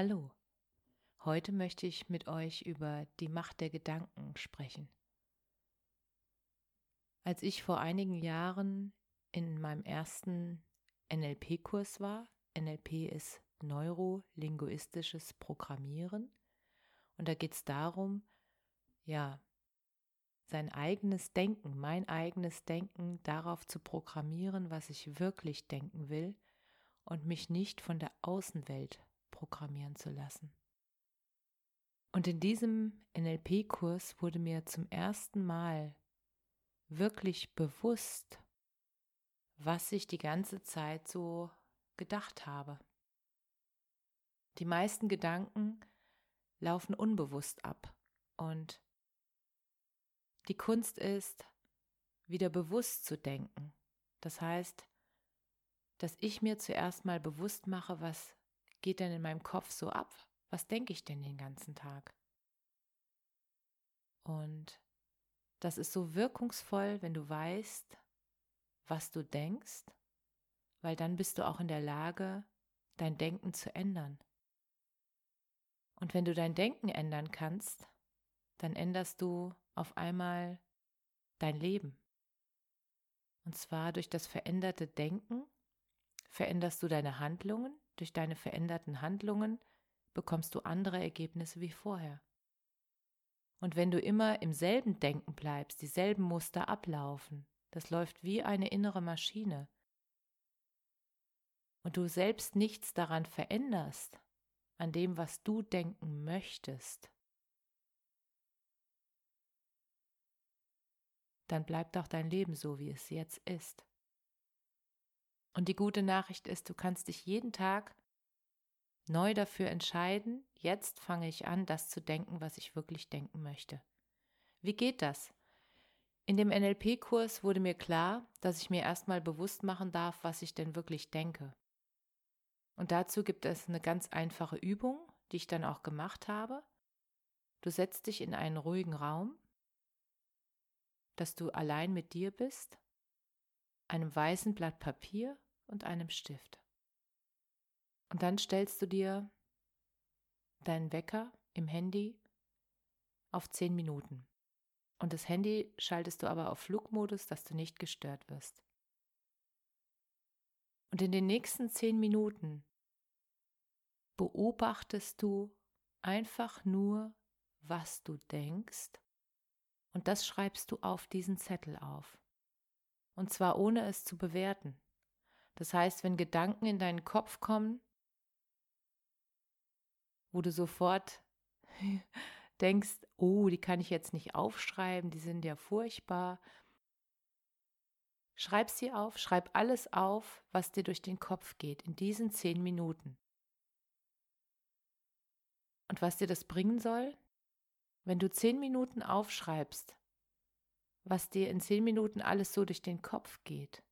Hallo, heute möchte ich mit euch über die Macht der Gedanken sprechen. Als ich vor einigen Jahren in meinem ersten NLP-Kurs war, NLP ist neurolinguistisches Programmieren, und da geht es darum, ja, sein eigenes Denken, mein eigenes Denken darauf zu programmieren, was ich wirklich denken will und mich nicht von der Außenwelt programmieren zu lassen. Und in diesem NLP-Kurs wurde mir zum ersten Mal wirklich bewusst, was ich die ganze Zeit so gedacht habe. Die meisten Gedanken laufen unbewusst ab und die Kunst ist, wieder bewusst zu denken. Das heißt, dass ich mir zuerst mal bewusst mache, was geht denn in meinem Kopf so ab? Was denke ich denn den ganzen Tag? Und das ist so wirkungsvoll, wenn du weißt, was du denkst, weil dann bist du auch in der Lage, dein Denken zu ändern. Und wenn du dein Denken ändern kannst, dann änderst du auf einmal dein Leben. Und zwar durch das veränderte Denken veränderst du deine Handlungen durch deine veränderten Handlungen bekommst du andere Ergebnisse wie vorher. Und wenn du immer im selben Denken bleibst, dieselben Muster ablaufen, das läuft wie eine innere Maschine, und du selbst nichts daran veränderst, an dem, was du denken möchtest, dann bleibt auch dein Leben so, wie es jetzt ist. Und die gute Nachricht ist, du kannst dich jeden Tag neu dafür entscheiden, jetzt fange ich an, das zu denken, was ich wirklich denken möchte. Wie geht das? In dem NLP-Kurs wurde mir klar, dass ich mir erstmal bewusst machen darf, was ich denn wirklich denke. Und dazu gibt es eine ganz einfache Übung, die ich dann auch gemacht habe. Du setzt dich in einen ruhigen Raum, dass du allein mit dir bist, einem weißen Blatt Papier und einem Stift. Und dann stellst du dir deinen Wecker im Handy auf 10 Minuten. Und das Handy schaltest du aber auf Flugmodus, dass du nicht gestört wirst. Und in den nächsten 10 Minuten beobachtest du einfach nur, was du denkst, und das schreibst du auf diesen Zettel auf. Und zwar ohne es zu bewerten. Das heißt, wenn Gedanken in deinen Kopf kommen, wo du sofort denkst, oh, die kann ich jetzt nicht aufschreiben, die sind ja furchtbar. Schreib sie auf, schreib alles auf, was dir durch den Kopf geht in diesen zehn Minuten. Und was dir das bringen soll? Wenn du zehn Minuten aufschreibst, was dir in zehn Minuten alles so durch den Kopf geht,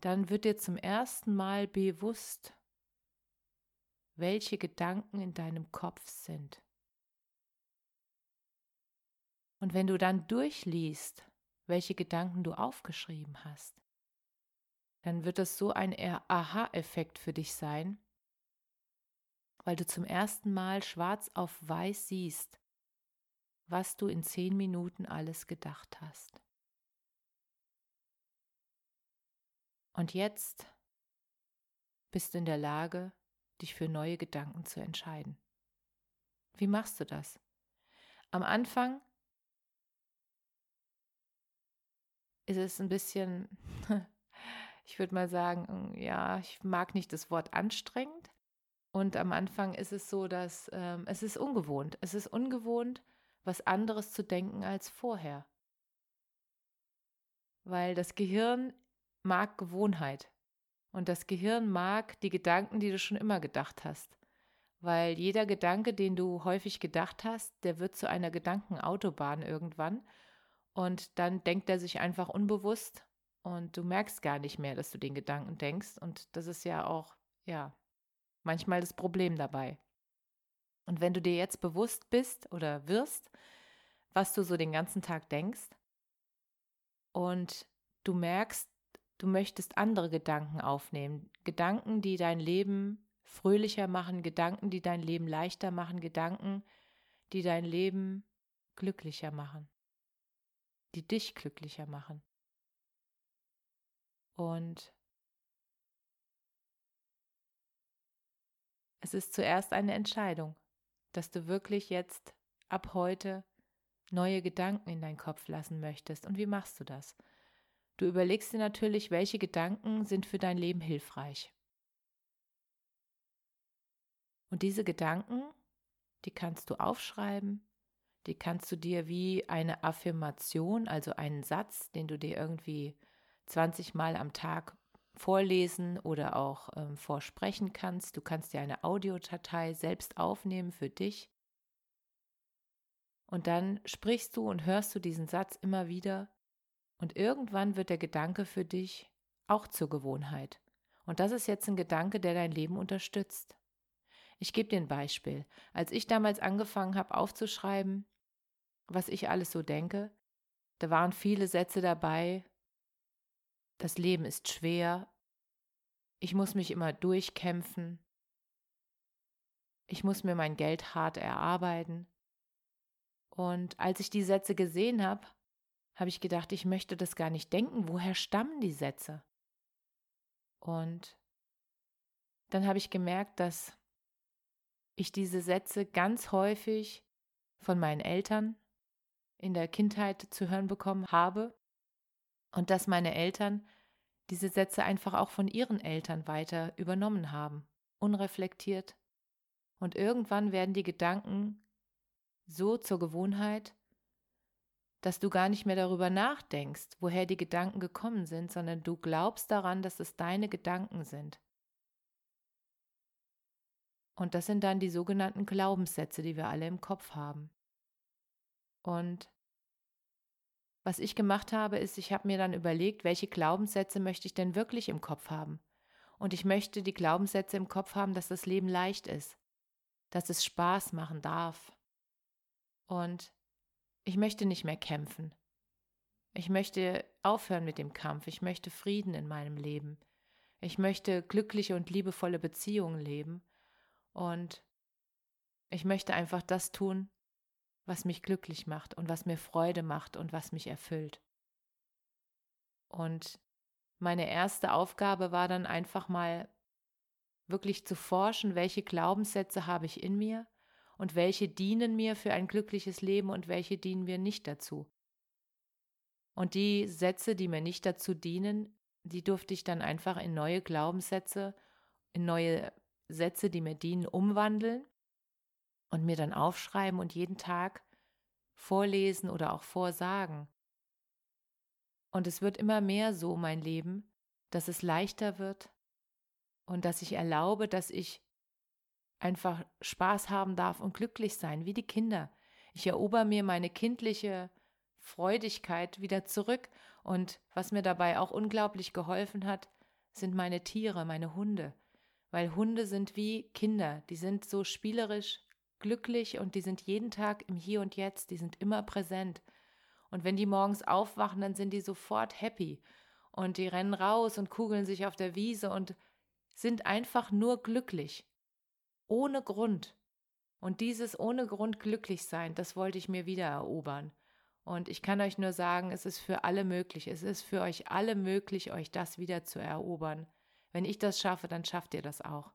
dann wird dir zum ersten Mal bewusst, welche Gedanken in deinem Kopf sind. Und wenn du dann durchliest, welche Gedanken du aufgeschrieben hast, dann wird das so ein Aha-Effekt für dich sein, weil du zum ersten Mal schwarz auf weiß siehst, was du in zehn Minuten alles gedacht hast. Und jetzt bist du in der Lage, dich für neue Gedanken zu entscheiden. Wie machst du das? Am Anfang ist es ein bisschen, ich würde mal sagen, ja, ich mag nicht das Wort anstrengend. Und am Anfang ist es so, dass ähm, es ist ungewohnt. Es ist ungewohnt, was anderes zu denken als vorher. Weil das Gehirn mag Gewohnheit und das Gehirn mag die Gedanken, die du schon immer gedacht hast. Weil jeder Gedanke, den du häufig gedacht hast, der wird zu einer Gedankenautobahn irgendwann und dann denkt er sich einfach unbewusst und du merkst gar nicht mehr, dass du den Gedanken denkst und das ist ja auch, ja, manchmal das Problem dabei. Und wenn du dir jetzt bewusst bist oder wirst, was du so den ganzen Tag denkst und du merkst, du möchtest andere Gedanken aufnehmen, Gedanken, die dein Leben fröhlicher machen, Gedanken, die dein Leben leichter machen, Gedanken, die dein Leben glücklicher machen, die dich glücklicher machen. Und es ist zuerst eine Entscheidung dass du wirklich jetzt ab heute neue Gedanken in deinen Kopf lassen möchtest. Und wie machst du das? Du überlegst dir natürlich, welche Gedanken sind für dein Leben hilfreich. Und diese Gedanken, die kannst du aufschreiben, die kannst du dir wie eine Affirmation, also einen Satz, den du dir irgendwie 20 Mal am Tag vorlesen oder auch ähm, vorsprechen kannst. Du kannst dir eine Audiodatei selbst aufnehmen für dich. Und dann sprichst du und hörst du diesen Satz immer wieder. Und irgendwann wird der Gedanke für dich auch zur Gewohnheit. Und das ist jetzt ein Gedanke, der dein Leben unterstützt. Ich gebe dir ein Beispiel. Als ich damals angefangen habe aufzuschreiben, was ich alles so denke, da waren viele Sätze dabei, das Leben ist schwer, ich muss mich immer durchkämpfen, ich muss mir mein Geld hart erarbeiten. Und als ich die Sätze gesehen habe, habe ich gedacht, ich möchte das gar nicht denken. Woher stammen die Sätze? Und dann habe ich gemerkt, dass ich diese Sätze ganz häufig von meinen Eltern in der Kindheit zu hören bekommen habe und dass meine Eltern diese Sätze einfach auch von ihren Eltern weiter übernommen haben, unreflektiert. Und irgendwann werden die Gedanken so zur Gewohnheit, dass du gar nicht mehr darüber nachdenkst, woher die Gedanken gekommen sind, sondern du glaubst daran, dass es deine Gedanken sind. Und das sind dann die sogenannten Glaubenssätze, die wir alle im Kopf haben. Und was ich gemacht habe, ist, ich habe mir dann überlegt, welche Glaubenssätze möchte ich denn wirklich im Kopf haben. Und ich möchte die Glaubenssätze im Kopf haben, dass das Leben leicht ist, dass es Spaß machen darf. Und ich möchte nicht mehr kämpfen. Ich möchte aufhören mit dem Kampf. Ich möchte Frieden in meinem Leben. Ich möchte glückliche und liebevolle Beziehungen leben. Und ich möchte einfach das tun, was mich glücklich macht und was mir Freude macht und was mich erfüllt. Und meine erste Aufgabe war dann einfach mal wirklich zu forschen, welche Glaubenssätze habe ich in mir und welche dienen mir für ein glückliches Leben und welche dienen mir nicht dazu. Und die Sätze, die mir nicht dazu dienen, die durfte ich dann einfach in neue Glaubenssätze, in neue Sätze, die mir dienen, umwandeln und mir dann aufschreiben und jeden Tag vorlesen oder auch vorsagen. Und es wird immer mehr so mein Leben, dass es leichter wird und dass ich erlaube, dass ich einfach Spaß haben darf und glücklich sein, wie die Kinder. Ich erober mir meine kindliche Freudigkeit wieder zurück und was mir dabei auch unglaublich geholfen hat, sind meine Tiere, meine Hunde, weil Hunde sind wie Kinder, die sind so spielerisch, glücklich und die sind jeden Tag im Hier und Jetzt, die sind immer präsent. Und wenn die morgens aufwachen, dann sind die sofort happy und die rennen raus und kugeln sich auf der Wiese und sind einfach nur glücklich. Ohne Grund. Und dieses ohne Grund glücklich sein, das wollte ich mir wieder erobern. Und ich kann euch nur sagen, es ist für alle möglich. Es ist für euch alle möglich, euch das wieder zu erobern. Wenn ich das schaffe, dann schafft ihr das auch.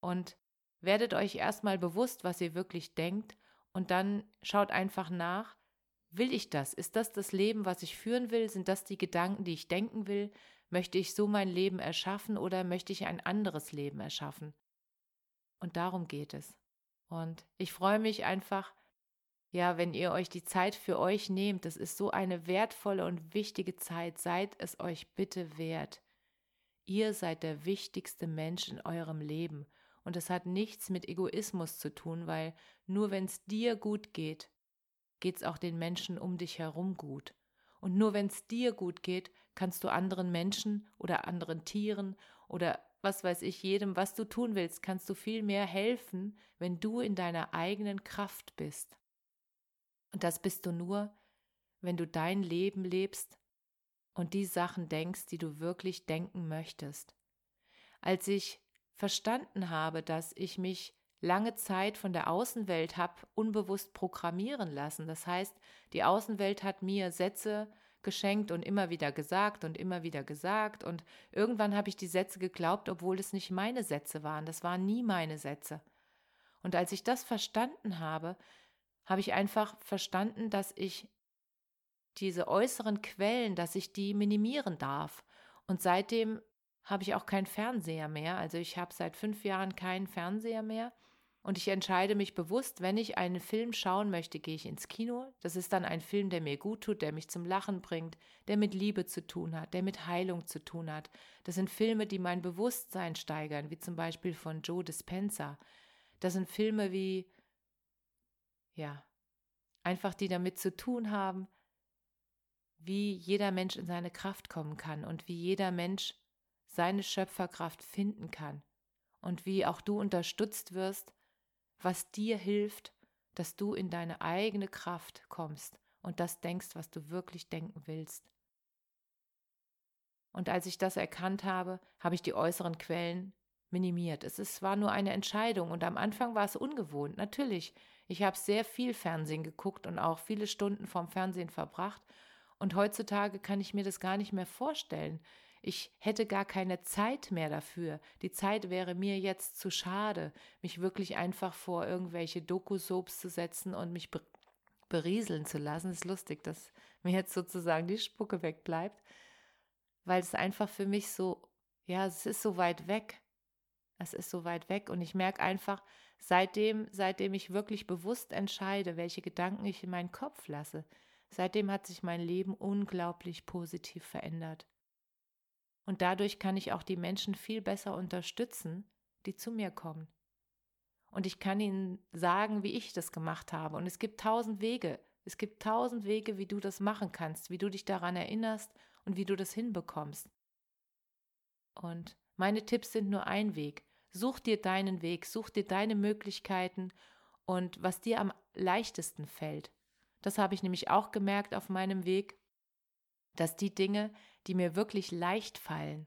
Und Werdet euch erstmal bewusst, was ihr wirklich denkt und dann schaut einfach nach, will ich das? Ist das das Leben, was ich führen will? Sind das die Gedanken, die ich denken will? Möchte ich so mein Leben erschaffen oder möchte ich ein anderes Leben erschaffen? Und darum geht es. Und ich freue mich einfach, Ja, wenn ihr euch die Zeit für euch nehmt, das ist so eine wertvolle und wichtige Zeit, seid es euch bitte wert. Ihr seid der wichtigste Mensch in eurem Leben und es hat nichts mit Egoismus zu tun, weil nur wenn es dir gut geht, geht es auch den Menschen um dich herum gut. Und nur wenn es dir gut geht, kannst du anderen Menschen oder anderen Tieren oder was weiß ich, jedem, was du tun willst, kannst du viel mehr helfen, wenn du in deiner eigenen Kraft bist. Und das bist du nur, wenn du dein Leben lebst und die Sachen denkst, die du wirklich denken möchtest. Als ich verstanden habe, dass ich mich lange Zeit von der Außenwelt habe unbewusst programmieren lassen. Das heißt, die Außenwelt hat mir Sätze geschenkt und immer wieder gesagt und immer wieder gesagt und irgendwann habe ich die Sätze geglaubt, obwohl es nicht meine Sätze waren. Das waren nie meine Sätze. Und als ich das verstanden habe, habe ich einfach verstanden, dass ich diese äußeren Quellen, dass ich die minimieren darf. Und seitdem habe ich auch keinen Fernseher mehr. Also ich habe seit fünf Jahren keinen Fernseher mehr. Und ich entscheide mich bewusst, wenn ich einen Film schauen möchte, gehe ich ins Kino. Das ist dann ein Film, der mir gut tut, der mich zum Lachen bringt, der mit Liebe zu tun hat, der mit Heilung zu tun hat. Das sind Filme, die mein Bewusstsein steigern, wie zum Beispiel von Joe Dispenza. Das sind Filme wie ja, einfach die damit zu tun haben, wie jeder Mensch in seine Kraft kommen kann und wie jeder Mensch seine Schöpferkraft finden kann und wie auch du unterstützt wirst, was dir hilft, dass du in deine eigene Kraft kommst und das denkst, was du wirklich denken willst. Und als ich das erkannt habe, habe ich die äußeren Quellen minimiert. Es ist, war nur eine Entscheidung und am Anfang war es ungewohnt. Natürlich, ich habe sehr viel Fernsehen geguckt und auch viele Stunden vorm Fernsehen verbracht. Und heutzutage kann ich mir das gar nicht mehr vorstellen. Ich hätte gar keine Zeit mehr dafür. Die Zeit wäre mir jetzt zu schade, mich wirklich einfach vor irgendwelche Doku-Soaps zu setzen und mich berieseln zu lassen. Es ist lustig, dass mir jetzt sozusagen die Spucke wegbleibt, weil es einfach für mich so, ja, es ist so weit weg. Es ist so weit weg und ich merke einfach, seitdem, seitdem ich wirklich bewusst entscheide, welche Gedanken ich in meinen Kopf lasse, seitdem hat sich mein Leben unglaublich positiv verändert. Und dadurch kann ich auch die Menschen viel besser unterstützen, die zu mir kommen. Und ich kann ihnen sagen, wie ich das gemacht habe. Und es gibt tausend Wege. Es gibt tausend Wege, wie du das machen kannst, wie du dich daran erinnerst und wie du das hinbekommst. Und meine Tipps sind nur ein Weg. Such dir deinen Weg, such dir deine Möglichkeiten und was dir am leichtesten fällt. Das habe ich nämlich auch gemerkt auf meinem Weg, dass die Dinge, die mir wirklich leicht fallen,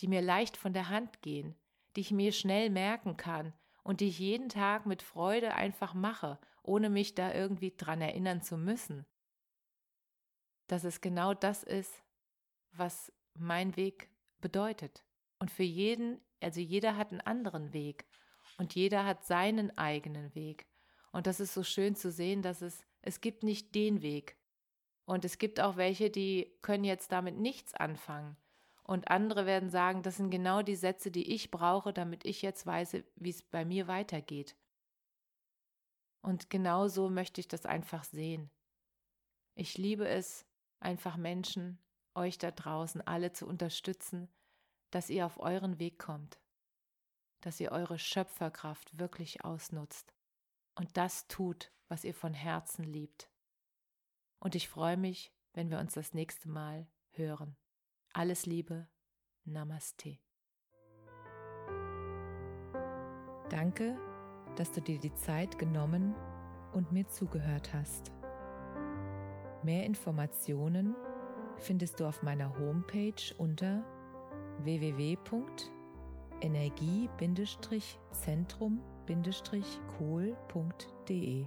die mir leicht von der Hand gehen, die ich mir schnell merken kann und die ich jeden Tag mit Freude einfach mache, ohne mich da irgendwie dran erinnern zu müssen, dass es genau das ist, was mein Weg bedeutet. Und für jeden also jeder hat einen anderen Weg und jeder hat seinen eigenen Weg. Und das ist so schön zu sehen, dass es, es gibt nicht den Weg. Und es gibt auch welche, die können jetzt damit nichts anfangen. Und andere werden sagen, das sind genau die Sätze, die ich brauche, damit ich jetzt weiß, wie es bei mir weitergeht. Und genau so möchte ich das einfach sehen. Ich liebe es, einfach Menschen, euch da draußen alle zu unterstützen, dass ihr auf euren Weg kommt, dass ihr eure Schöpferkraft wirklich ausnutzt und das tut, was ihr von Herzen liebt. Und ich freue mich, wenn wir uns das nächste Mal hören. Alles Liebe, Namaste. Danke, dass du dir die Zeit genommen und mir zugehört hast. Mehr Informationen findest du auf meiner Homepage unter www.energie-zentrum-kohl.de.